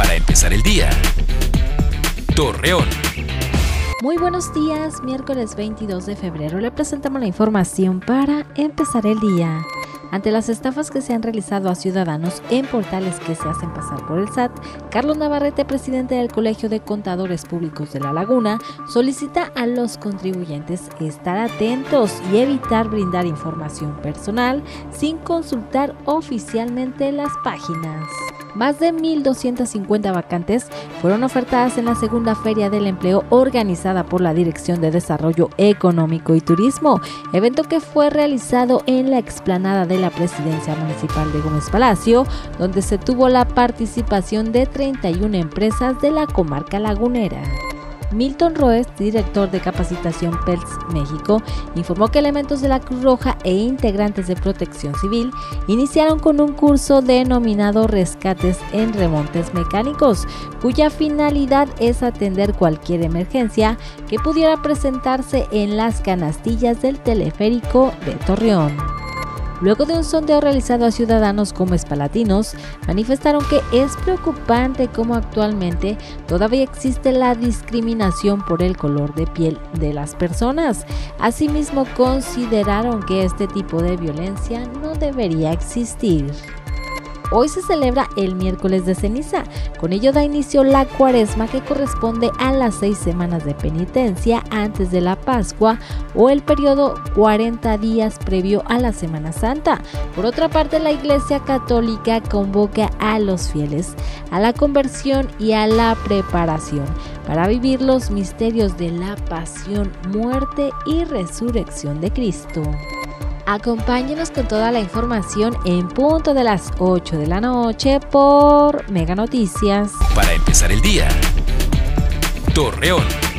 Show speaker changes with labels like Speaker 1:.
Speaker 1: para empezar el día. Torreón.
Speaker 2: Muy buenos días, miércoles 22 de febrero le presentamos la información para empezar el día. Ante las estafas que se han realizado a ciudadanos en portales que se hacen pasar por el SAT, Carlos Navarrete, presidente del Colegio de Contadores Públicos de La Laguna, solicita a los contribuyentes estar atentos y evitar brindar información personal sin consultar oficialmente las páginas. Más de 1.250 vacantes fueron ofertadas en la segunda Feria del Empleo organizada por la Dirección de Desarrollo Económico y Turismo, evento que fue realizado en la explanada de la Presidencia Municipal de Gómez Palacio, donde se tuvo la participación de 31 empresas de la comarca lagunera. Milton Roes, director de capacitación PELS México, informó que elementos de la Cruz Roja e integrantes de Protección Civil iniciaron con un curso denominado Rescates en Remontes Mecánicos, cuya finalidad es atender cualquier emergencia que pudiera presentarse en las canastillas del teleférico de Torreón. Luego de un sondeo realizado a ciudadanos como espalatinos, manifestaron que es preocupante cómo actualmente todavía existe la discriminación por el color de piel de las personas. Asimismo, consideraron que este tipo de violencia no debería existir. Hoy se celebra el miércoles de ceniza. Con ello da inicio la cuaresma que corresponde a las seis semanas de penitencia antes de la Pascua o el periodo 40 días previo a la Semana Santa. Por otra parte, la Iglesia Católica convoca a los fieles a la conversión y a la preparación para vivir los misterios de la pasión, muerte y resurrección de Cristo. Acompáñenos con toda la información en punto de las 8 de la noche por Mega Noticias.
Speaker 1: Para empezar el día. Torreón.